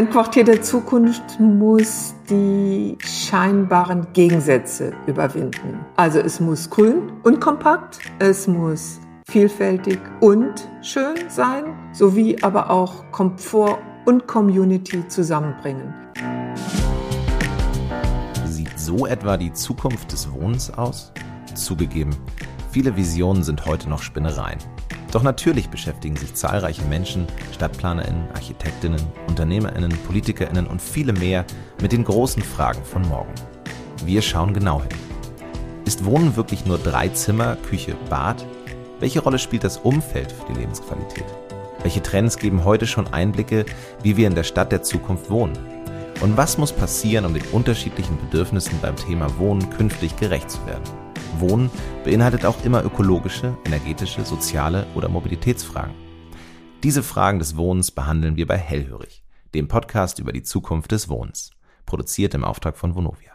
Ein Quartier der Zukunft muss die scheinbaren Gegensätze überwinden. Also es muss grün und kompakt, es muss vielfältig und schön sein, sowie aber auch Komfort und Community zusammenbringen. Sieht so etwa die Zukunft des Wohnens aus? Zugegeben, viele Visionen sind heute noch Spinnereien. Doch natürlich beschäftigen sich zahlreiche Menschen, Stadtplanerinnen, Architektinnen, Unternehmerinnen, Politikerinnen und viele mehr mit den großen Fragen von morgen. Wir schauen genau hin. Ist Wohnen wirklich nur drei Zimmer, Küche, Bad? Welche Rolle spielt das Umfeld für die Lebensqualität? Welche Trends geben heute schon Einblicke, wie wir in der Stadt der Zukunft wohnen? Und was muss passieren, um den unterschiedlichen Bedürfnissen beim Thema Wohnen künftig gerecht zu werden? Wohnen beinhaltet auch immer ökologische, energetische, soziale oder Mobilitätsfragen. Diese Fragen des Wohnens behandeln wir bei Hellhörig, dem Podcast über die Zukunft des Wohnens, produziert im Auftrag von Vonovia.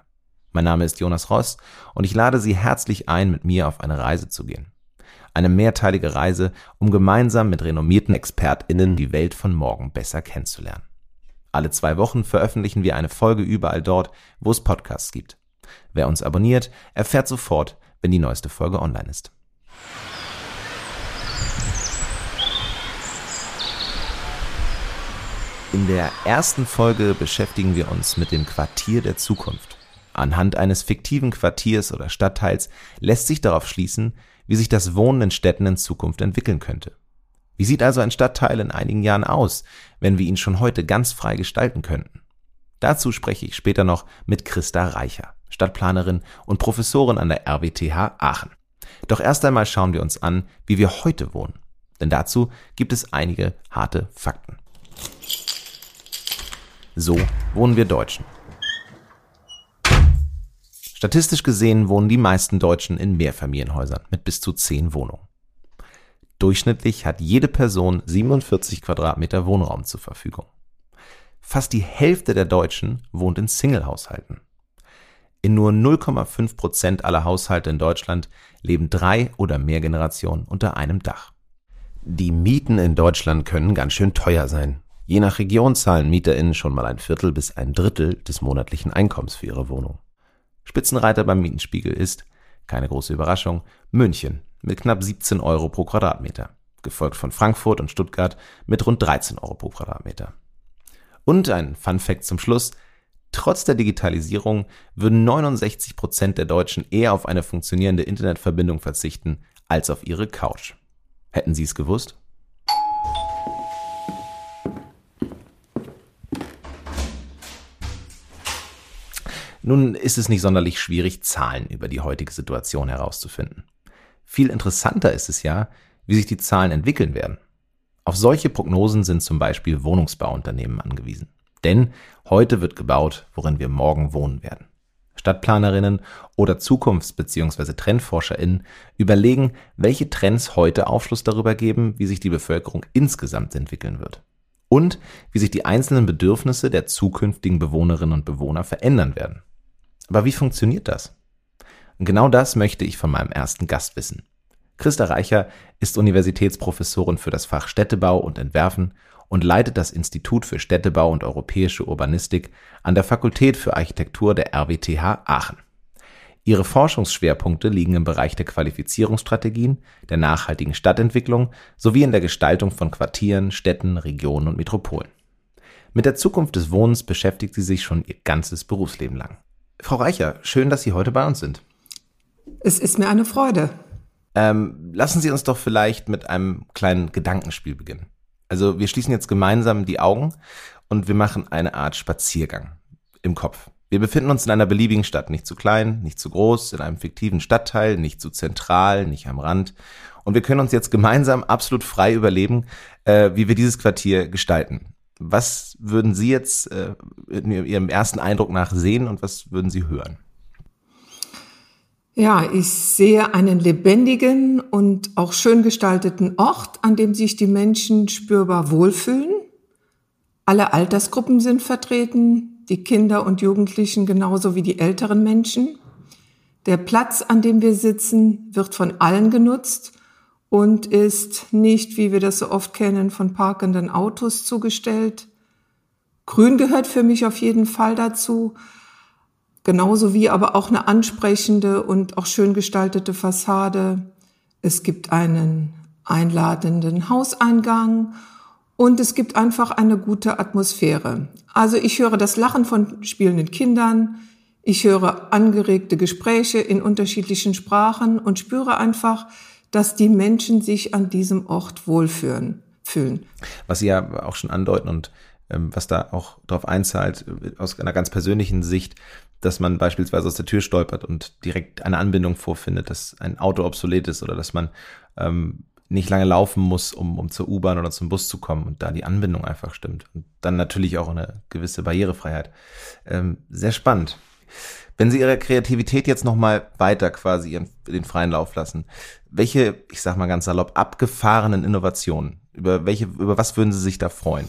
Mein Name ist Jonas Ross und ich lade Sie herzlich ein, mit mir auf eine Reise zu gehen. Eine mehrteilige Reise, um gemeinsam mit renommierten ExpertInnen die Welt von morgen besser kennenzulernen. Alle zwei Wochen veröffentlichen wir eine Folge überall dort, wo es Podcasts gibt. Wer uns abonniert, erfährt sofort, wenn die neueste Folge online ist. In der ersten Folge beschäftigen wir uns mit dem Quartier der Zukunft. Anhand eines fiktiven Quartiers oder Stadtteils lässt sich darauf schließen, wie sich das Wohnen in Städten in Zukunft entwickeln könnte. Wie sieht also ein Stadtteil in einigen Jahren aus, wenn wir ihn schon heute ganz frei gestalten könnten? Dazu spreche ich später noch mit Christa Reicher. Stadtplanerin und Professorin an der RWTH Aachen. Doch erst einmal schauen wir uns an, wie wir heute wohnen. Denn dazu gibt es einige harte Fakten. So wohnen wir Deutschen. Statistisch gesehen wohnen die meisten Deutschen in Mehrfamilienhäusern mit bis zu zehn Wohnungen. Durchschnittlich hat jede Person 47 Quadratmeter Wohnraum zur Verfügung. Fast die Hälfte der Deutschen wohnt in Singlehaushalten. In nur 0,5 Prozent aller Haushalte in Deutschland leben drei oder mehr Generationen unter einem Dach. Die Mieten in Deutschland können ganz schön teuer sein. Je nach Region zahlen MieterInnen schon mal ein Viertel bis ein Drittel des monatlichen Einkommens für ihre Wohnung. Spitzenreiter beim Mietenspiegel ist, keine große Überraschung, München mit knapp 17 Euro pro Quadratmeter, gefolgt von Frankfurt und Stuttgart mit rund 13 Euro pro Quadratmeter. Und ein Fun Fact zum Schluss, Trotz der Digitalisierung würden 69 Prozent der Deutschen eher auf eine funktionierende Internetverbindung verzichten als auf ihre Couch. Hätten Sie es gewusst? Nun ist es nicht sonderlich schwierig, Zahlen über die heutige Situation herauszufinden. Viel interessanter ist es ja, wie sich die Zahlen entwickeln werden. Auf solche Prognosen sind zum Beispiel Wohnungsbauunternehmen angewiesen. Denn heute wird gebaut, worin wir morgen wohnen werden. Stadtplanerinnen oder Zukunfts- bzw. Trendforscherinnen überlegen, welche Trends heute Aufschluss darüber geben, wie sich die Bevölkerung insgesamt entwickeln wird. Und wie sich die einzelnen Bedürfnisse der zukünftigen Bewohnerinnen und Bewohner verändern werden. Aber wie funktioniert das? Genau das möchte ich von meinem ersten Gast wissen. Christa Reicher ist Universitätsprofessorin für das Fach Städtebau und Entwerfen und leitet das Institut für Städtebau und europäische Urbanistik an der Fakultät für Architektur der RWTH Aachen. Ihre Forschungsschwerpunkte liegen im Bereich der Qualifizierungsstrategien, der nachhaltigen Stadtentwicklung sowie in der Gestaltung von Quartieren, Städten, Regionen und Metropolen. Mit der Zukunft des Wohnens beschäftigt sie sich schon ihr ganzes Berufsleben lang. Frau Reicher, schön, dass Sie heute bei uns sind. Es ist mir eine Freude. Ähm, lassen Sie uns doch vielleicht mit einem kleinen Gedankenspiel beginnen. Also wir schließen jetzt gemeinsam die Augen und wir machen eine Art Spaziergang im Kopf. Wir befinden uns in einer beliebigen Stadt, nicht zu klein, nicht zu groß, in einem fiktiven Stadtteil, nicht zu zentral, nicht am Rand. Und wir können uns jetzt gemeinsam absolut frei überleben, äh, wie wir dieses Quartier gestalten. Was würden Sie jetzt äh, in Ihrem ersten Eindruck nach sehen und was würden Sie hören? Ja, ich sehe einen lebendigen und auch schön gestalteten Ort, an dem sich die Menschen spürbar wohlfühlen. Alle Altersgruppen sind vertreten, die Kinder und Jugendlichen genauso wie die älteren Menschen. Der Platz, an dem wir sitzen, wird von allen genutzt und ist nicht, wie wir das so oft kennen, von parkenden Autos zugestellt. Grün gehört für mich auf jeden Fall dazu. Genauso wie aber auch eine ansprechende und auch schön gestaltete Fassade. Es gibt einen einladenden Hauseingang und es gibt einfach eine gute Atmosphäre. Also ich höre das Lachen von spielenden Kindern, ich höre angeregte Gespräche in unterschiedlichen Sprachen und spüre einfach, dass die Menschen sich an diesem Ort wohlfühlen. Fühlen. Was Sie ja auch schon andeuten und ähm, was da auch darauf einzahlt, äh, aus einer ganz persönlichen Sicht, dass man beispielsweise aus der Tür stolpert und direkt eine Anbindung vorfindet, dass ein Auto obsolet ist oder dass man ähm, nicht lange laufen muss, um, um zur U-Bahn oder zum Bus zu kommen und da die Anbindung einfach stimmt. Und dann natürlich auch eine gewisse Barrierefreiheit. Ähm, sehr spannend. Wenn Sie Ihre Kreativität jetzt nochmal weiter quasi ihren, den freien Lauf lassen, welche, ich sag mal ganz salopp, abgefahrenen Innovationen, über welche, über was würden Sie sich da freuen?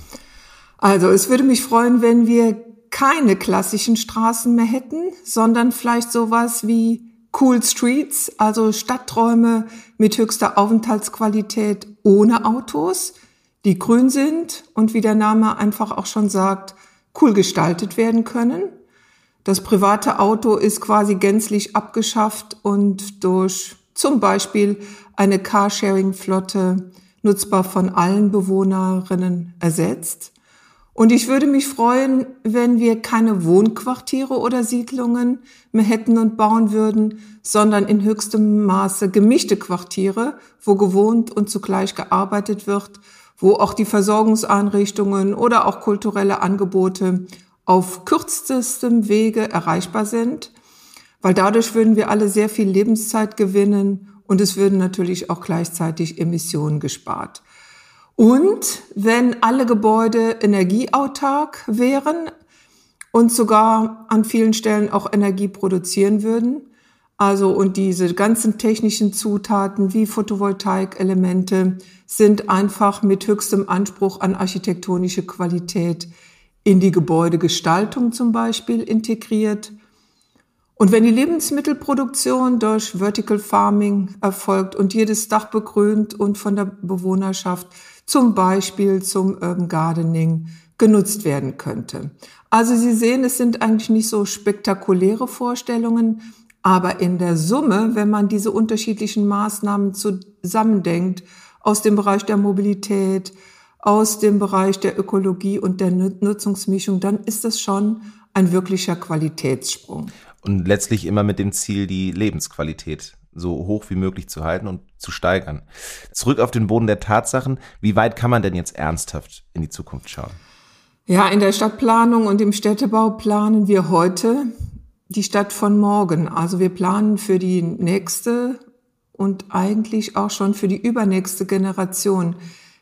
Also, es würde mich freuen, wenn wir keine klassischen Straßen mehr hätten, sondern vielleicht sowas wie Cool Streets, also Stadträume mit höchster Aufenthaltsqualität ohne Autos, die grün sind und wie der Name einfach auch schon sagt, cool gestaltet werden können. Das private Auto ist quasi gänzlich abgeschafft und durch zum Beispiel eine Carsharing-Flotte nutzbar von allen Bewohnerinnen ersetzt. Und ich würde mich freuen, wenn wir keine Wohnquartiere oder Siedlungen mehr hätten und bauen würden, sondern in höchstem Maße gemischte Quartiere, wo gewohnt und zugleich gearbeitet wird, wo auch die Versorgungseinrichtungen oder auch kulturelle Angebote auf kürzestem Wege erreichbar sind, weil dadurch würden wir alle sehr viel Lebenszeit gewinnen und es würden natürlich auch gleichzeitig Emissionen gespart. Und wenn alle Gebäude energieautark wären und sogar an vielen Stellen auch Energie produzieren würden, also und diese ganzen technischen Zutaten wie Photovoltaikelemente sind einfach mit höchstem Anspruch an architektonische Qualität in die Gebäudegestaltung zum Beispiel integriert. Und wenn die Lebensmittelproduktion durch Vertical Farming erfolgt und jedes Dach begrünt und von der Bewohnerschaft zum Beispiel zum Urban Gardening genutzt werden könnte. Also Sie sehen, es sind eigentlich nicht so spektakuläre Vorstellungen, aber in der Summe, wenn man diese unterschiedlichen Maßnahmen zusammendenkt, aus dem Bereich der Mobilität, aus dem Bereich der Ökologie und der Nutzungsmischung, dann ist das schon ein wirklicher Qualitätssprung. Und letztlich immer mit dem Ziel, die Lebensqualität so hoch wie möglich zu halten und zu steigern. Zurück auf den Boden der Tatsachen. Wie weit kann man denn jetzt ernsthaft in die Zukunft schauen? Ja, in der Stadtplanung und im Städtebau planen wir heute die Stadt von morgen. Also wir planen für die nächste und eigentlich auch schon für die übernächste Generation.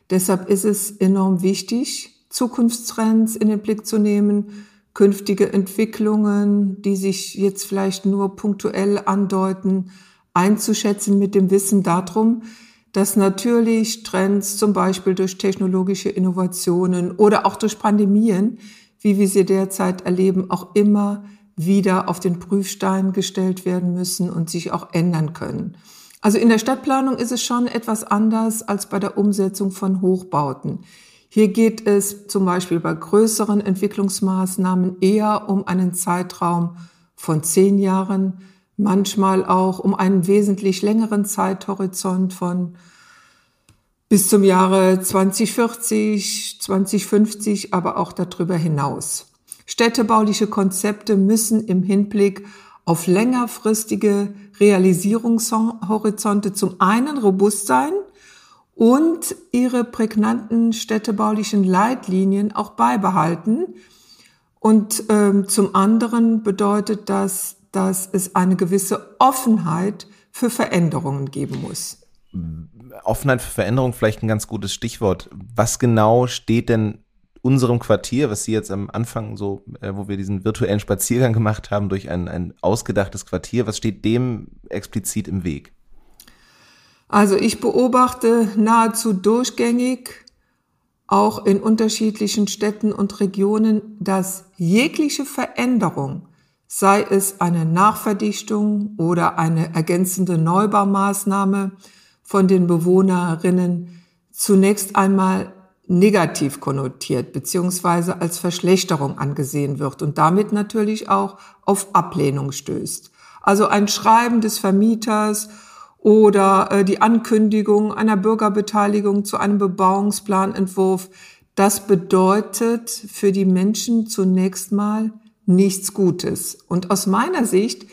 Deshalb ist es enorm wichtig, Zukunftstrends in den Blick zu nehmen, künftige Entwicklungen, die sich jetzt vielleicht nur punktuell andeuten, einzuschätzen mit dem Wissen darum, dass natürlich Trends zum Beispiel durch technologische Innovationen oder auch durch Pandemien, wie wir sie derzeit erleben, auch immer wieder auf den Prüfstein gestellt werden müssen und sich auch ändern können. Also in der Stadtplanung ist es schon etwas anders als bei der Umsetzung von Hochbauten. Hier geht es zum Beispiel bei größeren Entwicklungsmaßnahmen eher um einen Zeitraum von zehn Jahren, manchmal auch um einen wesentlich längeren Zeithorizont von bis zum Jahre 2040, 2050, aber auch darüber hinaus. Städtebauliche Konzepte müssen im Hinblick auf längerfristige Realisierungshorizonte zum einen robust sein und ihre prägnanten städtebaulichen Leitlinien auch beibehalten. Und ähm, zum anderen bedeutet das dass es eine gewisse Offenheit für Veränderungen geben muss. Offenheit für Veränderung, vielleicht ein ganz gutes Stichwort. Was genau steht denn unserem Quartier, was Sie jetzt am Anfang so, äh, wo wir diesen virtuellen Spaziergang gemacht haben durch ein, ein ausgedachtes Quartier, was steht dem explizit im Weg? Also ich beobachte nahezu durchgängig, auch in unterschiedlichen Städten und Regionen, dass jegliche Veränderung sei es eine Nachverdichtung oder eine ergänzende Neubaumaßnahme von den Bewohnerinnen zunächst einmal negativ konnotiert beziehungsweise als Verschlechterung angesehen wird und damit natürlich auch auf Ablehnung stößt. Also ein Schreiben des Vermieters oder äh, die Ankündigung einer Bürgerbeteiligung zu einem Bebauungsplanentwurf, das bedeutet für die Menschen zunächst mal nichts Gutes. Und aus meiner Sicht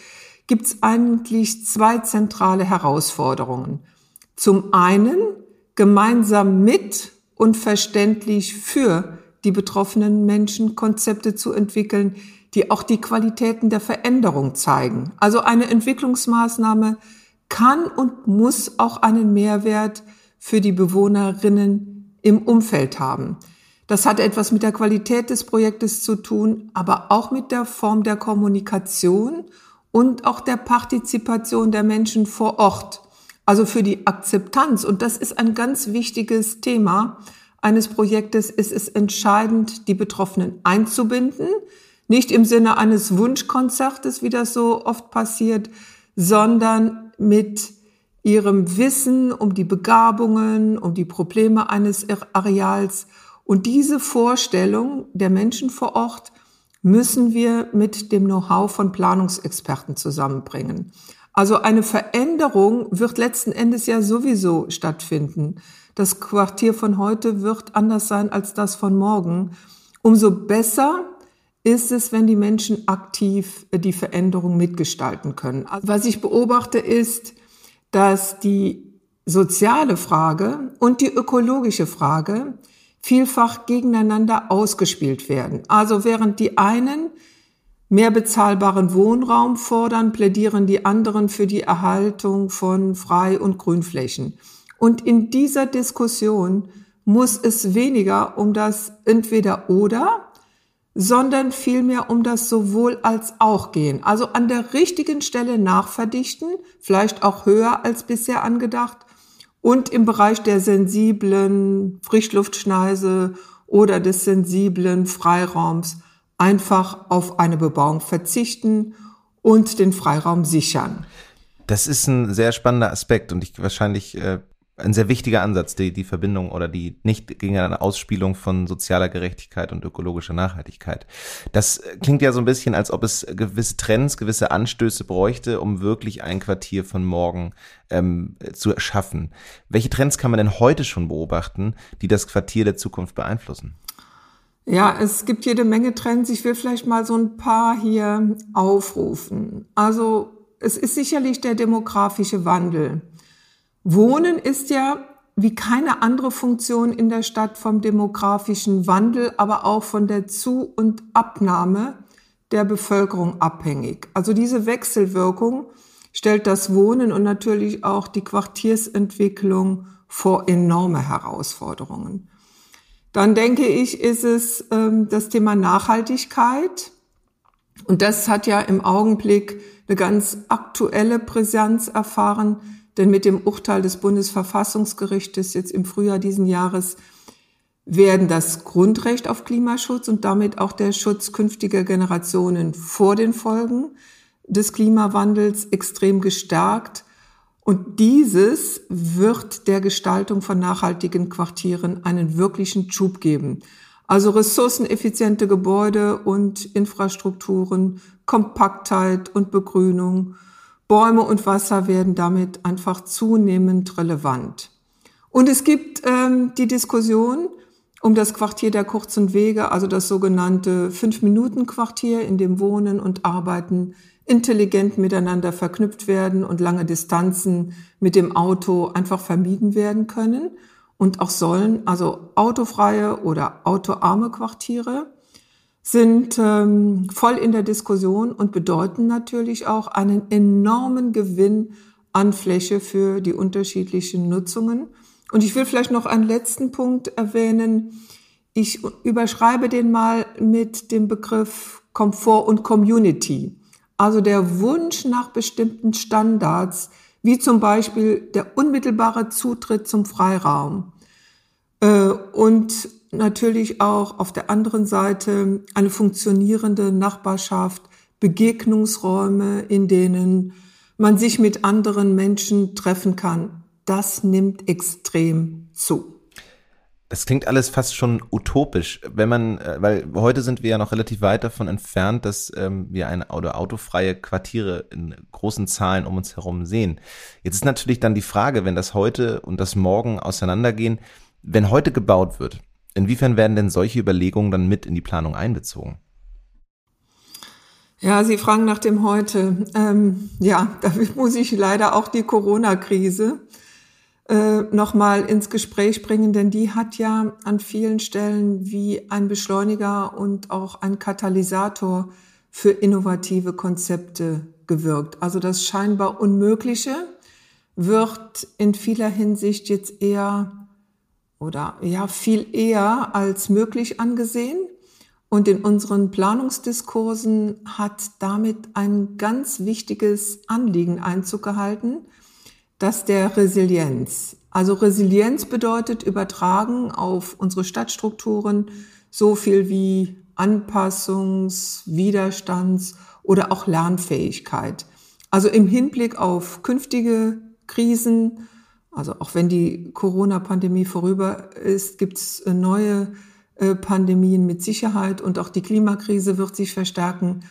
gibt es eigentlich zwei zentrale Herausforderungen. Zum einen gemeinsam mit und verständlich für die betroffenen Menschen Konzepte zu entwickeln, die auch die Qualitäten der Veränderung zeigen. Also eine Entwicklungsmaßnahme kann und muss auch einen Mehrwert für die Bewohnerinnen im Umfeld haben. Das hat etwas mit der Qualität des Projektes zu tun, aber auch mit der Form der Kommunikation und auch der Partizipation der Menschen vor Ort. Also für die Akzeptanz. Und das ist ein ganz wichtiges Thema eines Projektes. ist Es entscheidend, die Betroffenen einzubinden. Nicht im Sinne eines Wunschkonzertes, wie das so oft passiert, sondern mit ihrem Wissen um die Begabungen, um die Probleme eines Areals. Und diese Vorstellung der Menschen vor Ort müssen wir mit dem Know-how von Planungsexperten zusammenbringen. Also eine Veränderung wird letzten Endes ja sowieso stattfinden. Das Quartier von heute wird anders sein als das von morgen. Umso besser ist es, wenn die Menschen aktiv die Veränderung mitgestalten können. Also was ich beobachte ist, dass die soziale Frage und die ökologische Frage vielfach gegeneinander ausgespielt werden. Also während die einen mehr bezahlbaren Wohnraum fordern, plädieren die anderen für die Erhaltung von Frei- und Grünflächen. Und in dieser Diskussion muss es weniger um das entweder oder, sondern vielmehr um das sowohl als auch gehen. Also an der richtigen Stelle nachverdichten, vielleicht auch höher als bisher angedacht und im Bereich der sensiblen Frischluftschneise oder des sensiblen Freiraums einfach auf eine Bebauung verzichten und den Freiraum sichern. Das ist ein sehr spannender Aspekt und ich wahrscheinlich äh, ein sehr wichtiger Ansatz, die, die Verbindung oder die nicht gegen eine Ausspielung von sozialer Gerechtigkeit und ökologischer Nachhaltigkeit. Das klingt ja so ein bisschen, als ob es gewisse Trends, gewisse Anstöße bräuchte, um wirklich ein Quartier von morgen ähm, zu erschaffen. Welche Trends kann man denn heute schon beobachten, die das Quartier der Zukunft beeinflussen? Ja, es gibt jede Menge Trends. Ich will vielleicht mal so ein paar hier aufrufen. Also es ist sicherlich der demografische Wandel. Wohnen ist ja wie keine andere Funktion in der Stadt vom demografischen Wandel, aber auch von der Zu- und Abnahme der Bevölkerung abhängig. Also diese Wechselwirkung stellt das Wohnen und natürlich auch die Quartiersentwicklung vor enorme Herausforderungen. Dann denke ich, ist es ähm, das Thema Nachhaltigkeit. Und das hat ja im Augenblick eine ganz aktuelle Präsenz erfahren, denn mit dem Urteil des Bundesverfassungsgerichtes jetzt im Frühjahr diesen Jahres werden das Grundrecht auf Klimaschutz und damit auch der Schutz künftiger Generationen vor den Folgen des Klimawandels extrem gestärkt. Und dieses wird der Gestaltung von nachhaltigen Quartieren einen wirklichen Schub geben. Also ressourceneffiziente Gebäude und Infrastrukturen, Kompaktheit und Begrünung, Bäume und Wasser werden damit einfach zunehmend relevant. Und es gibt ähm, die Diskussion um das Quartier der kurzen Wege, also das sogenannte Fünf-Minuten-Quartier, in dem Wohnen und Arbeiten intelligent miteinander verknüpft werden und lange Distanzen mit dem Auto einfach vermieden werden können und auch sollen, also autofreie oder autoarme Quartiere sind ähm, voll in der Diskussion und bedeuten natürlich auch einen enormen Gewinn an Fläche für die unterschiedlichen Nutzungen. Und ich will vielleicht noch einen letzten Punkt erwähnen. Ich überschreibe den mal mit dem Begriff Komfort und Community. Also der Wunsch nach bestimmten Standards, wie zum Beispiel der unmittelbare Zutritt zum Freiraum äh, und natürlich auch auf der anderen Seite eine funktionierende Nachbarschaft, Begegnungsräume, in denen man sich mit anderen Menschen treffen kann. Das nimmt extrem zu. Das klingt alles fast schon utopisch, wenn man, äh, weil heute sind wir ja noch relativ weit davon entfernt, dass ähm, wir eine oder autofreie Quartiere in großen Zahlen um uns herum sehen. Jetzt ist natürlich dann die Frage, wenn das heute und das morgen auseinandergehen, wenn heute gebaut wird, inwiefern werden denn solche Überlegungen dann mit in die Planung einbezogen? Ja, Sie fragen nach dem heute. Ähm, ja, dafür muss ich leider auch die Corona-Krise äh, nochmal ins Gespräch bringen, denn die hat ja an vielen Stellen wie ein Beschleuniger und auch ein Katalysator für innovative Konzepte gewirkt. Also das scheinbar Unmögliche wird in vieler Hinsicht jetzt eher oder ja viel eher als möglich angesehen. Und in unseren Planungsdiskursen hat damit ein ganz wichtiges Anliegen Einzug gehalten, das der Resilienz. Also Resilienz bedeutet übertragen auf unsere Stadtstrukturen so viel wie Anpassungs-, Widerstands- oder auch Lernfähigkeit. Also im Hinblick auf künftige Krisen, also auch wenn die Corona-Pandemie vorüber ist, gibt es neue äh, Pandemien mit Sicherheit und auch die Klimakrise wird sich verstärken.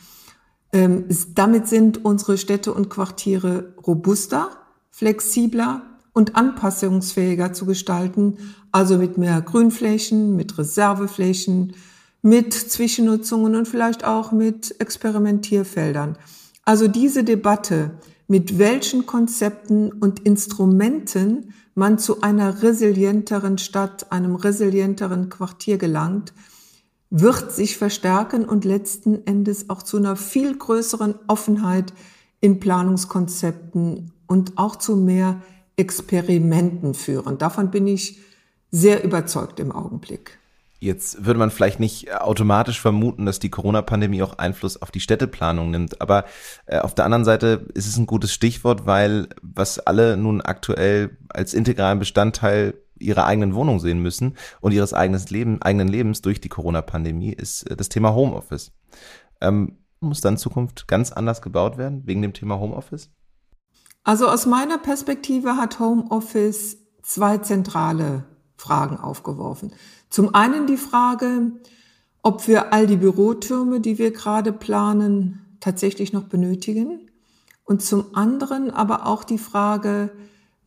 Ähm, damit sind unsere Städte und Quartiere robuster flexibler und anpassungsfähiger zu gestalten, also mit mehr Grünflächen, mit Reserveflächen, mit Zwischennutzungen und vielleicht auch mit Experimentierfeldern. Also diese Debatte, mit welchen Konzepten und Instrumenten man zu einer resilienteren Stadt, einem resilienteren Quartier gelangt, wird sich verstärken und letzten Endes auch zu einer viel größeren Offenheit in Planungskonzepten und auch zu mehr Experimenten führen. Davon bin ich sehr überzeugt im Augenblick. Jetzt würde man vielleicht nicht automatisch vermuten, dass die Corona-Pandemie auch Einfluss auf die Städteplanung nimmt. Aber äh, auf der anderen Seite ist es ein gutes Stichwort, weil was alle nun aktuell als integralen Bestandteil ihrer eigenen Wohnung sehen müssen und ihres eigenen, Leben, eigenen Lebens durch die Corona-Pandemie ist äh, das Thema Homeoffice. Ähm, muss dann in Zukunft ganz anders gebaut werden wegen dem Thema Homeoffice? Also aus meiner Perspektive hat Homeoffice zwei zentrale Fragen aufgeworfen. Zum einen die Frage, ob wir all die Bürotürme, die wir gerade planen, tatsächlich noch benötigen. Und zum anderen aber auch die Frage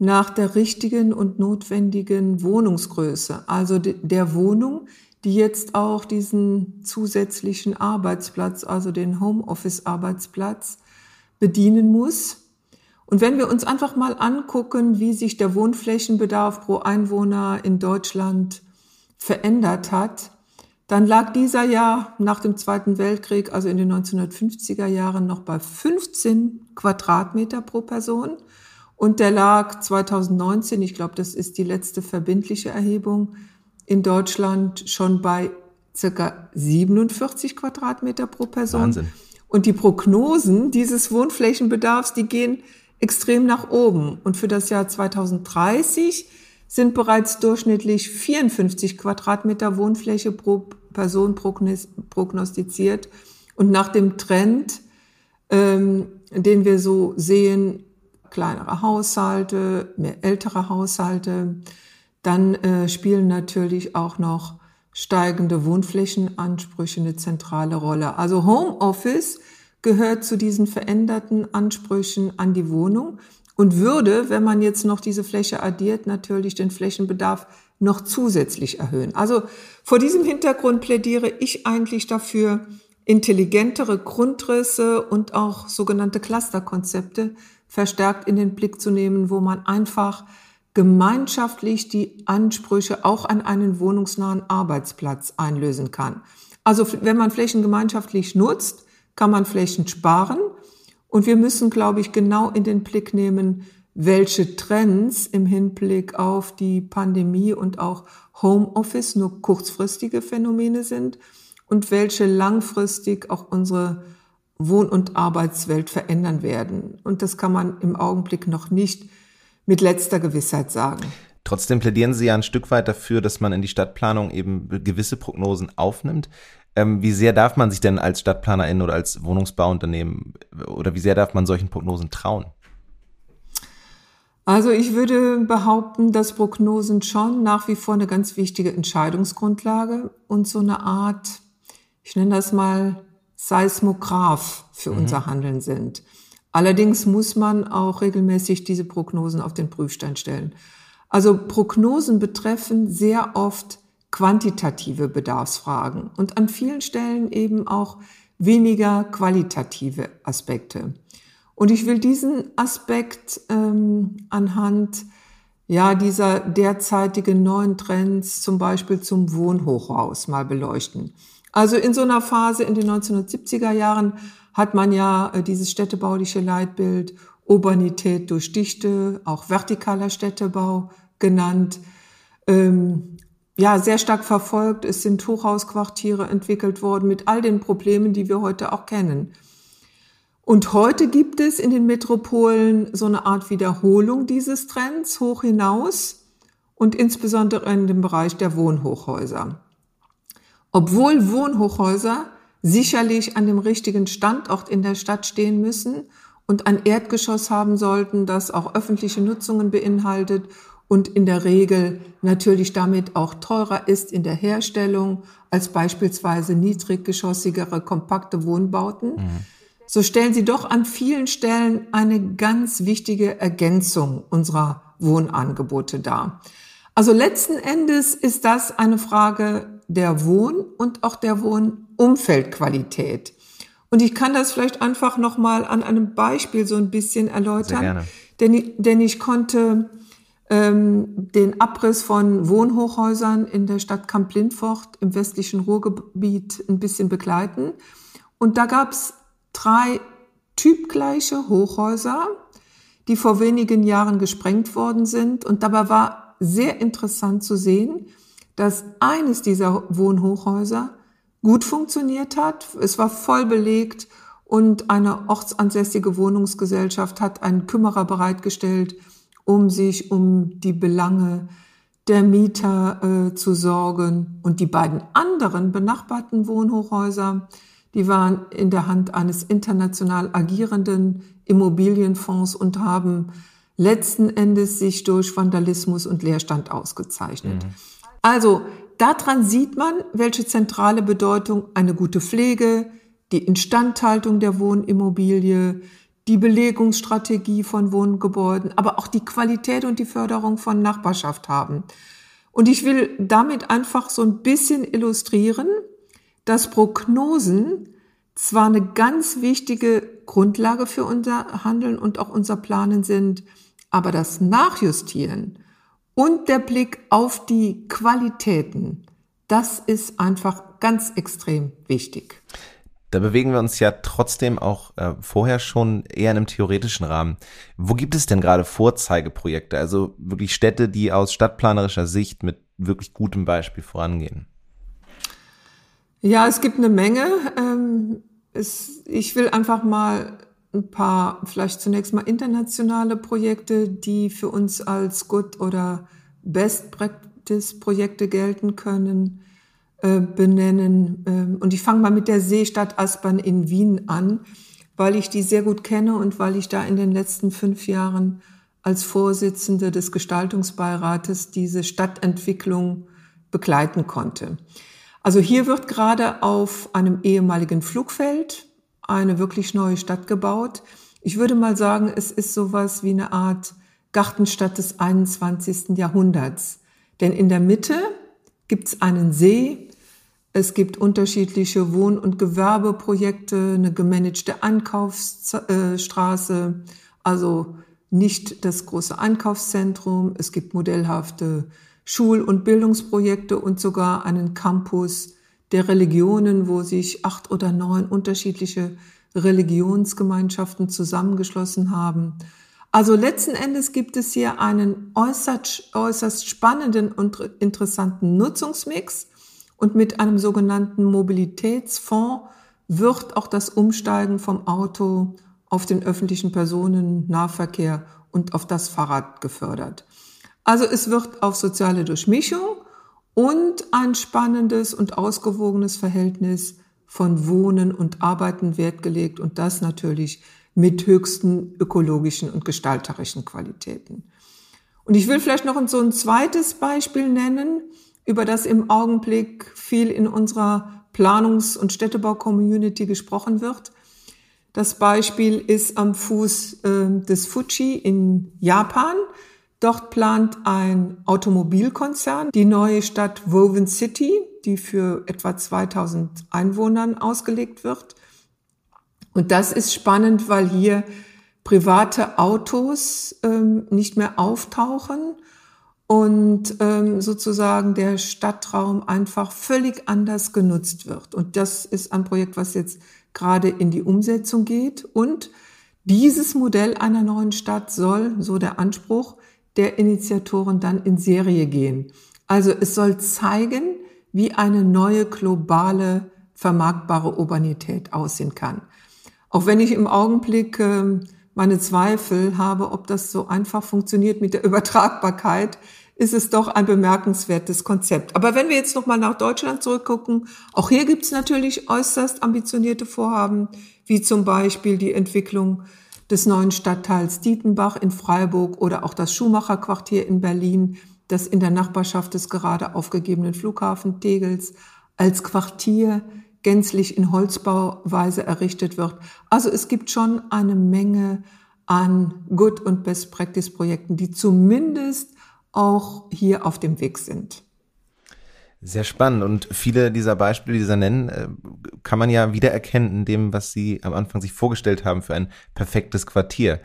nach der richtigen und notwendigen Wohnungsgröße, also der Wohnung, die jetzt auch diesen zusätzlichen Arbeitsplatz, also den Homeoffice-Arbeitsplatz bedienen muss und wenn wir uns einfach mal angucken, wie sich der Wohnflächenbedarf pro Einwohner in Deutschland verändert hat, dann lag dieser ja nach dem Zweiten Weltkrieg, also in den 1950er Jahren, noch bei 15 Quadratmeter pro Person. Und der lag 2019, ich glaube, das ist die letzte verbindliche Erhebung, in Deutschland schon bei circa 47 Quadratmeter pro Person. Wahnsinn. Und die Prognosen dieses Wohnflächenbedarfs, die gehen extrem nach oben. Und für das Jahr 2030 sind bereits durchschnittlich 54 Quadratmeter Wohnfläche pro Person prognostiziert. Und nach dem Trend, ähm, den wir so sehen, kleinere Haushalte, mehr ältere Haushalte, dann äh, spielen natürlich auch noch steigende Wohnflächenansprüche eine zentrale Rolle. Also Homeoffice gehört zu diesen veränderten Ansprüchen an die Wohnung und würde, wenn man jetzt noch diese Fläche addiert, natürlich den Flächenbedarf noch zusätzlich erhöhen. Also vor diesem Hintergrund plädiere ich eigentlich dafür, intelligentere Grundrisse und auch sogenannte Clusterkonzepte verstärkt in den Blick zu nehmen, wo man einfach gemeinschaftlich die Ansprüche auch an einen wohnungsnahen Arbeitsplatz einlösen kann. Also wenn man Flächen gemeinschaftlich nutzt, kann man Flächen sparen. Und wir müssen, glaube ich, genau in den Blick nehmen, welche Trends im Hinblick auf die Pandemie und auch Homeoffice nur kurzfristige Phänomene sind und welche langfristig auch unsere Wohn- und Arbeitswelt verändern werden. Und das kann man im Augenblick noch nicht mit letzter Gewissheit sagen. Trotzdem plädieren Sie ja ein Stück weit dafür, dass man in die Stadtplanung eben gewisse Prognosen aufnimmt. Ähm, wie sehr darf man sich denn als Stadtplanerin oder als Wohnungsbauunternehmen oder wie sehr darf man solchen Prognosen trauen? Also ich würde behaupten, dass Prognosen schon nach wie vor eine ganz wichtige Entscheidungsgrundlage und so eine Art, ich nenne das mal Seismograph für mhm. unser Handeln sind. Allerdings muss man auch regelmäßig diese Prognosen auf den Prüfstein stellen. Also Prognosen betreffen sehr oft quantitative Bedarfsfragen und an vielen Stellen eben auch weniger qualitative Aspekte. Und ich will diesen Aspekt ähm, anhand ja, dieser derzeitigen neuen Trends, zum Beispiel zum Wohnhochhaus, mal beleuchten. Also in so einer Phase in den 1970er Jahren hat man ja äh, dieses städtebauliche Leitbild Urbanität durch Dichte, auch vertikaler Städtebau genannt, ähm, ja, sehr stark verfolgt. Es sind Hochhausquartiere entwickelt worden mit all den Problemen, die wir heute auch kennen. Und heute gibt es in den Metropolen so eine Art Wiederholung dieses Trends hoch hinaus und insbesondere in dem Bereich der Wohnhochhäuser. Obwohl Wohnhochhäuser sicherlich an dem richtigen Standort in der Stadt stehen müssen und ein Erdgeschoss haben sollten, das auch öffentliche Nutzungen beinhaltet und in der Regel natürlich damit auch teurer ist in der Herstellung als beispielsweise niedriggeschossigere kompakte Wohnbauten, mhm. so stellen sie doch an vielen Stellen eine ganz wichtige Ergänzung unserer Wohnangebote dar. Also letzten Endes ist das eine Frage der Wohn- und auch der Wohnumfeldqualität. Und ich kann das vielleicht einfach nochmal an einem Beispiel so ein bisschen erläutern. Denn, denn ich konnte ähm, den Abriss von Wohnhochhäusern in der Stadt Kamp-Lindfort im westlichen Ruhrgebiet ein bisschen begleiten. Und da gab es drei typgleiche Hochhäuser, die vor wenigen Jahren gesprengt worden sind. Und dabei war sehr interessant zu sehen, dass eines dieser Wohnhochhäuser gut funktioniert hat. Es war voll belegt und eine ortsansässige Wohnungsgesellschaft hat einen Kümmerer bereitgestellt, um sich um die Belange der Mieter äh, zu sorgen. Und die beiden anderen benachbarten Wohnhochhäuser, die waren in der Hand eines international agierenden Immobilienfonds und haben letzten Endes sich durch Vandalismus und Leerstand ausgezeichnet. Mhm. Also daran sieht man, welche zentrale Bedeutung eine gute Pflege, die Instandhaltung der Wohnimmobilie, die Belegungsstrategie von Wohngebäuden, aber auch die Qualität und die Förderung von Nachbarschaft haben. Und ich will damit einfach so ein bisschen illustrieren, dass Prognosen zwar eine ganz wichtige Grundlage für unser Handeln und auch unser Planen sind, aber das Nachjustieren und der Blick auf die Qualitäten, das ist einfach ganz extrem wichtig. Da bewegen wir uns ja trotzdem auch äh, vorher schon eher in einem theoretischen Rahmen. Wo gibt es denn gerade Vorzeigeprojekte, also wirklich Städte, die aus stadtplanerischer Sicht mit wirklich gutem Beispiel vorangehen? Ja, es gibt eine Menge. Ähm, es, ich will einfach mal ein paar, vielleicht zunächst mal internationale Projekte, die für uns als Good oder Best Practice Projekte gelten können, äh, benennen. Ähm, und ich fange mal mit der Seestadt Aspern in Wien an, weil ich die sehr gut kenne und weil ich da in den letzten fünf Jahren als Vorsitzende des Gestaltungsbeirates diese Stadtentwicklung begleiten konnte. Also hier wird gerade auf einem ehemaligen Flugfeld eine wirklich neue Stadt gebaut. Ich würde mal sagen, es ist sowas wie eine Art Gartenstadt des 21. Jahrhunderts. Denn in der Mitte gibt es einen See, es gibt unterschiedliche Wohn- und Gewerbeprojekte, eine gemanagte Einkaufsstraße, also nicht das große Einkaufszentrum. Es gibt modellhafte Schul- und Bildungsprojekte und sogar einen Campus der Religionen, wo sich acht oder neun unterschiedliche Religionsgemeinschaften zusammengeschlossen haben. Also letzten Endes gibt es hier einen äußerst, äußerst spannenden und interessanten Nutzungsmix und mit einem sogenannten Mobilitätsfonds wird auch das Umsteigen vom Auto auf den öffentlichen Personennahverkehr und auf das Fahrrad gefördert. Also es wird auf soziale Durchmischung und ein spannendes und ausgewogenes Verhältnis von Wohnen und Arbeiten Wert gelegt und das natürlich mit höchsten ökologischen und gestalterischen Qualitäten. Und ich will vielleicht noch so ein zweites Beispiel nennen, über das im Augenblick viel in unserer Planungs- und Städtebau-Community gesprochen wird. Das Beispiel ist am Fuß äh, des Fuji in Japan. Dort plant ein Automobilkonzern die neue Stadt Woven City, die für etwa 2000 Einwohnern ausgelegt wird. Und das ist spannend, weil hier private Autos ähm, nicht mehr auftauchen und ähm, sozusagen der Stadtraum einfach völlig anders genutzt wird. Und das ist ein Projekt, was jetzt gerade in die Umsetzung geht. Und dieses Modell einer neuen Stadt soll, so der Anspruch der Initiatoren, dann in Serie gehen. Also es soll zeigen, wie eine neue globale vermarktbare Urbanität aussehen kann. Auch wenn ich im Augenblick äh, meine Zweifel habe, ob das so einfach funktioniert mit der Übertragbarkeit, ist es doch ein bemerkenswertes Konzept. Aber wenn wir jetzt nochmal nach Deutschland zurückgucken, auch hier gibt es natürlich äußerst ambitionierte Vorhaben, wie zum Beispiel die Entwicklung des neuen Stadtteils Dietenbach in Freiburg oder auch das Schumacher-Quartier in Berlin, das in der Nachbarschaft des gerade aufgegebenen Flughafen Tegels als Quartier gänzlich in Holzbauweise errichtet wird. Also es gibt schon eine Menge an Good- und Best-Practice-Projekten, die zumindest auch hier auf dem Weg sind. Sehr spannend und viele dieser Beispiele, die Sie nennen, äh, kann man ja wiedererkennen in dem, was Sie am Anfang sich vorgestellt haben für ein perfektes Quartier.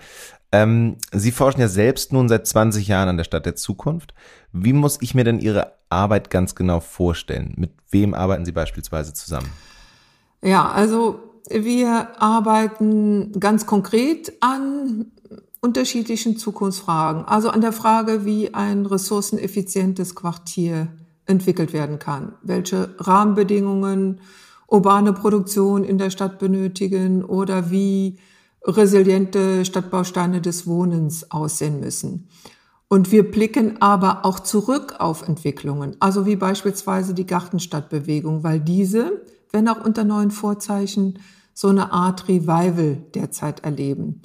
Ähm, Sie forschen ja selbst nun seit 20 Jahren an der Stadt der Zukunft. Wie muss ich mir denn Ihre Arbeit ganz genau vorstellen? Mit wem arbeiten Sie beispielsweise zusammen? Ja, also wir arbeiten ganz konkret an unterschiedlichen Zukunftsfragen. Also an der Frage, wie ein ressourceneffizientes Quartier entwickelt werden kann, welche Rahmenbedingungen urbane Produktion in der Stadt benötigen oder wie resiliente Stadtbausteine des Wohnens aussehen müssen. Und wir blicken aber auch zurück auf Entwicklungen, also wie beispielsweise die Gartenstadtbewegung, weil diese, wenn auch unter neuen Vorzeichen, so eine Art Revival derzeit erleben.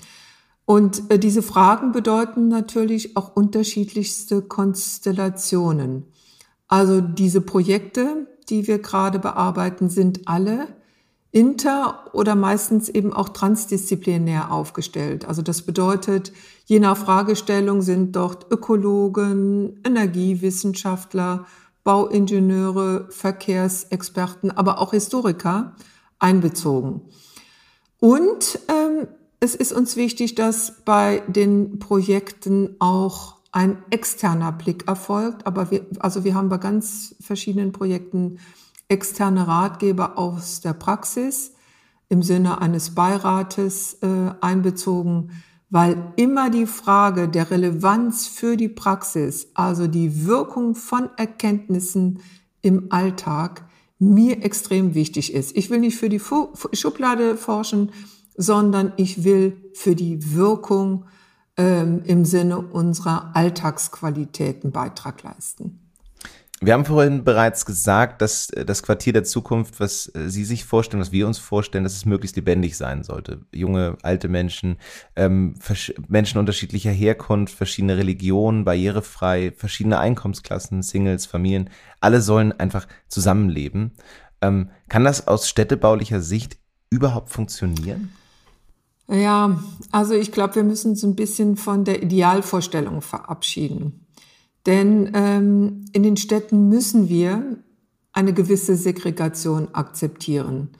Und äh, diese Fragen bedeuten natürlich auch unterschiedlichste Konstellationen. Also diese Projekte, die wir gerade bearbeiten, sind alle inter- oder meistens eben auch transdisziplinär aufgestellt. Also das bedeutet, je nach Fragestellung sind dort Ökologen, Energiewissenschaftler, Bauingenieure, Verkehrsexperten, aber auch Historiker einbezogen. Und ähm, es ist uns wichtig, dass bei den Projekten auch ein externer Blick erfolgt. Aber wir, also wir haben bei ganz verschiedenen Projekten externe Ratgeber aus der Praxis im Sinne eines Beirates äh, einbezogen, weil immer die Frage der Relevanz für die Praxis, also die Wirkung von Erkenntnissen im Alltag, mir extrem wichtig ist. Ich will nicht für die Schublade forschen, sondern ich will für die Wirkung ähm, im Sinne unserer Alltagsqualitäten Beitrag leisten. Wir haben vorhin bereits gesagt, dass äh, das Quartier der Zukunft, was äh, Sie sich vorstellen, was wir uns vorstellen, dass es möglichst lebendig sein sollte. Junge, alte Menschen, ähm, Menschen unterschiedlicher Herkunft, verschiedene Religionen, barrierefrei, verschiedene Einkommensklassen, Singles, Familien, alle sollen einfach zusammenleben. Ähm, kann das aus städtebaulicher Sicht überhaupt funktionieren? Ja, also ich glaube, wir müssen uns ein bisschen von der Idealvorstellung verabschieden. Denn ähm, in den Städten müssen wir eine gewisse Segregation akzeptieren.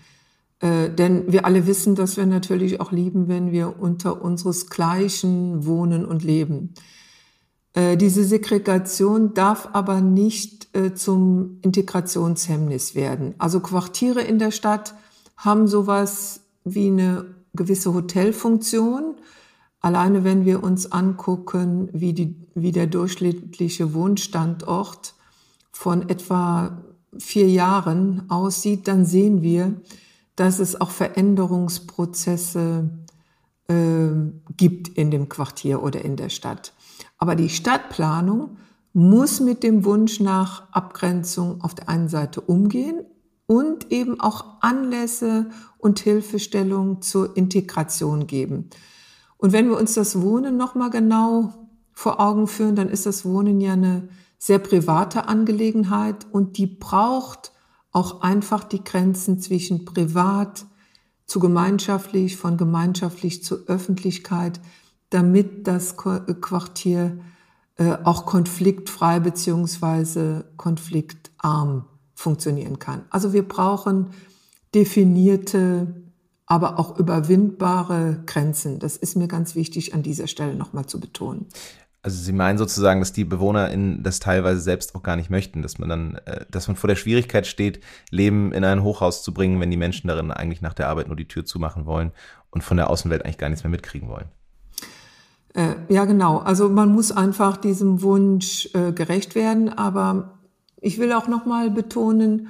Äh, denn wir alle wissen, dass wir natürlich auch lieben, wenn wir unter unseresgleichen wohnen und leben. Äh, diese Segregation darf aber nicht äh, zum Integrationshemmnis werden. Also Quartiere in der Stadt haben sowas wie eine gewisse Hotelfunktion. Alleine wenn wir uns angucken, wie, die, wie der durchschnittliche Wohnstandort von etwa vier Jahren aussieht, dann sehen wir, dass es auch Veränderungsprozesse äh, gibt in dem Quartier oder in der Stadt. Aber die Stadtplanung muss mit dem Wunsch nach Abgrenzung auf der einen Seite umgehen und eben auch Anlässe und Hilfestellung zur Integration geben. Und wenn wir uns das Wohnen nochmal genau vor Augen führen, dann ist das Wohnen ja eine sehr private Angelegenheit und die braucht auch einfach die Grenzen zwischen privat zu gemeinschaftlich, von gemeinschaftlich zu Öffentlichkeit, damit das Quartier äh, auch konfliktfrei beziehungsweise konfliktarm funktionieren kann. Also wir brauchen definierte, aber auch überwindbare Grenzen. Das ist mir ganz wichtig an dieser Stelle nochmal zu betonen. Also Sie meinen sozusagen, dass die BewohnerInnen das teilweise selbst auch gar nicht möchten, dass man dann, äh, dass man vor der Schwierigkeit steht, Leben in ein Hochhaus zu bringen, wenn die Menschen darin eigentlich nach der Arbeit nur die Tür zumachen wollen und von der Außenwelt eigentlich gar nichts mehr mitkriegen wollen. Äh, ja, genau. Also man muss einfach diesem Wunsch äh, gerecht werden. Aber ich will auch nochmal betonen,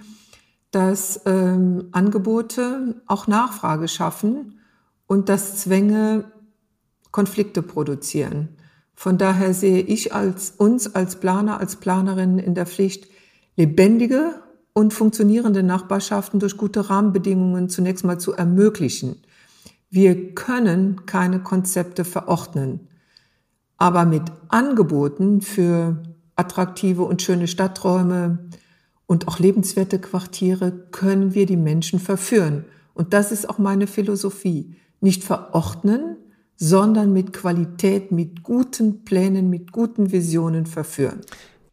dass ähm, Angebote auch Nachfrage schaffen und dass Zwänge Konflikte produzieren. Von daher sehe ich als uns als Planer, als Planerin in der Pflicht, lebendige und funktionierende Nachbarschaften durch gute Rahmenbedingungen zunächst mal zu ermöglichen. Wir können keine Konzepte verordnen, aber mit Angeboten für attraktive und schöne Stadträume und auch lebenswerte Quartiere können wir die Menschen verführen. Und das ist auch meine Philosophie. Nicht verordnen, sondern mit Qualität, mit guten Plänen, mit guten Visionen verführen.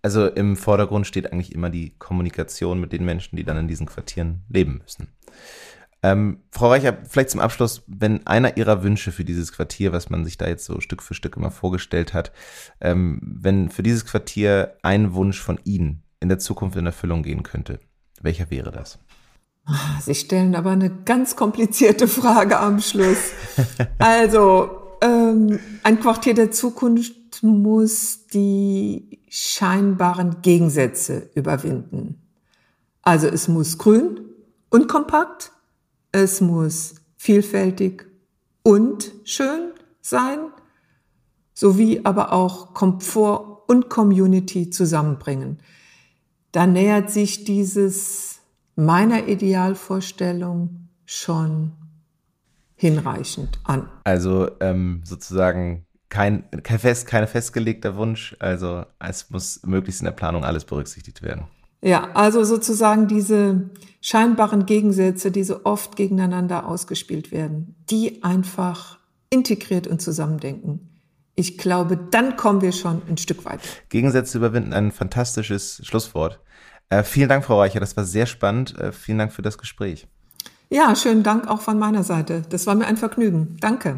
Also im Vordergrund steht eigentlich immer die Kommunikation mit den Menschen, die dann in diesen Quartieren leben müssen. Ähm, Frau Reicher, vielleicht zum Abschluss, wenn einer Ihrer Wünsche für dieses Quartier, was man sich da jetzt so Stück für Stück immer vorgestellt hat, ähm, wenn für dieses Quartier ein Wunsch von Ihnen in der Zukunft in Erfüllung gehen könnte, welcher wäre das? Sie stellen aber eine ganz komplizierte Frage am Schluss. Also, ähm, ein Quartier der Zukunft muss die scheinbaren Gegensätze überwinden. Also es muss grün und kompakt, es muss vielfältig und schön sein, sowie aber auch Komfort und Community zusammenbringen. Da nähert sich dieses meiner Idealvorstellung schon hinreichend an. Also ähm, sozusagen kein, kein fest, keine festgelegter Wunsch, also es muss möglichst in der Planung alles berücksichtigt werden. Ja, also sozusagen diese scheinbaren Gegensätze, die so oft gegeneinander ausgespielt werden, die einfach integriert und zusammendenken. Ich glaube, dann kommen wir schon ein Stück weit. Gegensätze überwinden, ein fantastisches Schlusswort. Äh, vielen Dank, Frau Reicher, das war sehr spannend. Äh, vielen Dank für das Gespräch. Ja, schönen Dank auch von meiner Seite. Das war mir ein Vergnügen. Danke.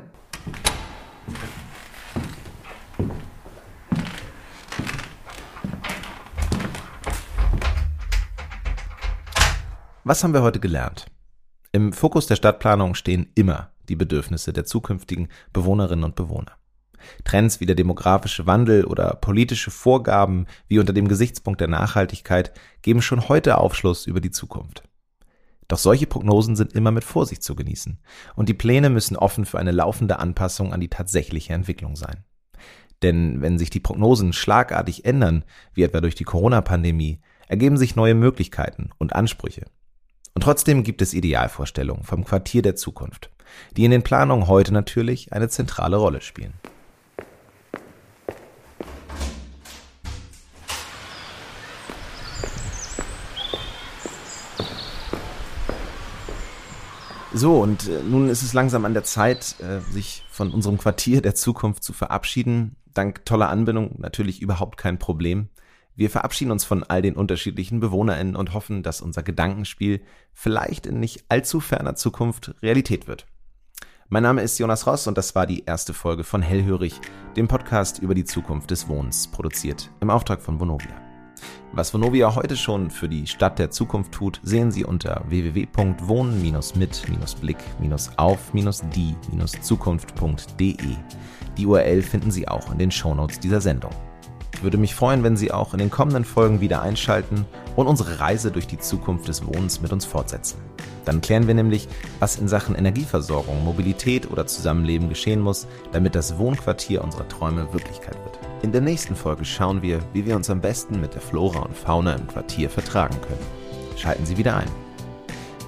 Was haben wir heute gelernt? Im Fokus der Stadtplanung stehen immer die Bedürfnisse der zukünftigen Bewohnerinnen und Bewohner. Trends wie der demografische Wandel oder politische Vorgaben wie unter dem Gesichtspunkt der Nachhaltigkeit geben schon heute Aufschluss über die Zukunft. Doch solche Prognosen sind immer mit Vorsicht zu genießen und die Pläne müssen offen für eine laufende Anpassung an die tatsächliche Entwicklung sein. Denn wenn sich die Prognosen schlagartig ändern, wie etwa durch die Corona-Pandemie, ergeben sich neue Möglichkeiten und Ansprüche. Und trotzdem gibt es Idealvorstellungen vom Quartier der Zukunft, die in den Planungen heute natürlich eine zentrale Rolle spielen. So, und äh, nun ist es langsam an der Zeit, äh, sich von unserem Quartier der Zukunft zu verabschieden. Dank toller Anbindung natürlich überhaupt kein Problem. Wir verabschieden uns von all den unterschiedlichen BewohnerInnen und hoffen, dass unser Gedankenspiel vielleicht in nicht allzu ferner Zukunft Realität wird. Mein Name ist Jonas Ross und das war die erste Folge von Hellhörig, dem Podcast über die Zukunft des Wohnens, produziert im Auftrag von Vonovia. Was Vonovia heute schon für die Stadt der Zukunft tut, sehen Sie unter www.wohnen-mit-blick-auf-die-zukunft.de. Die URL finden Sie auch in den Shownotes dieser Sendung. Ich würde mich freuen, wenn Sie auch in den kommenden Folgen wieder einschalten und unsere Reise durch die Zukunft des Wohnens mit uns fortsetzen. Dann klären wir nämlich, was in Sachen Energieversorgung, Mobilität oder Zusammenleben geschehen muss, damit das Wohnquartier unserer Träume Wirklichkeit wird. In der nächsten Folge schauen wir, wie wir uns am besten mit der Flora und Fauna im Quartier vertragen können. Schalten Sie wieder ein.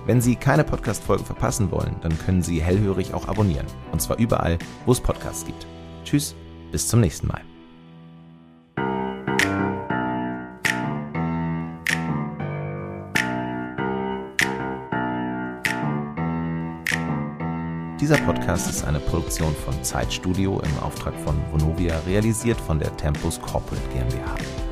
Wenn Sie keine Podcast-Folgen verpassen wollen, dann können Sie hellhörig auch abonnieren. Und zwar überall, wo es Podcasts gibt. Tschüss, bis zum nächsten Mal. Dieser Podcast ist eine Produktion von Zeitstudio im Auftrag von Vonovia, realisiert von der Tempus Corporate GmbH.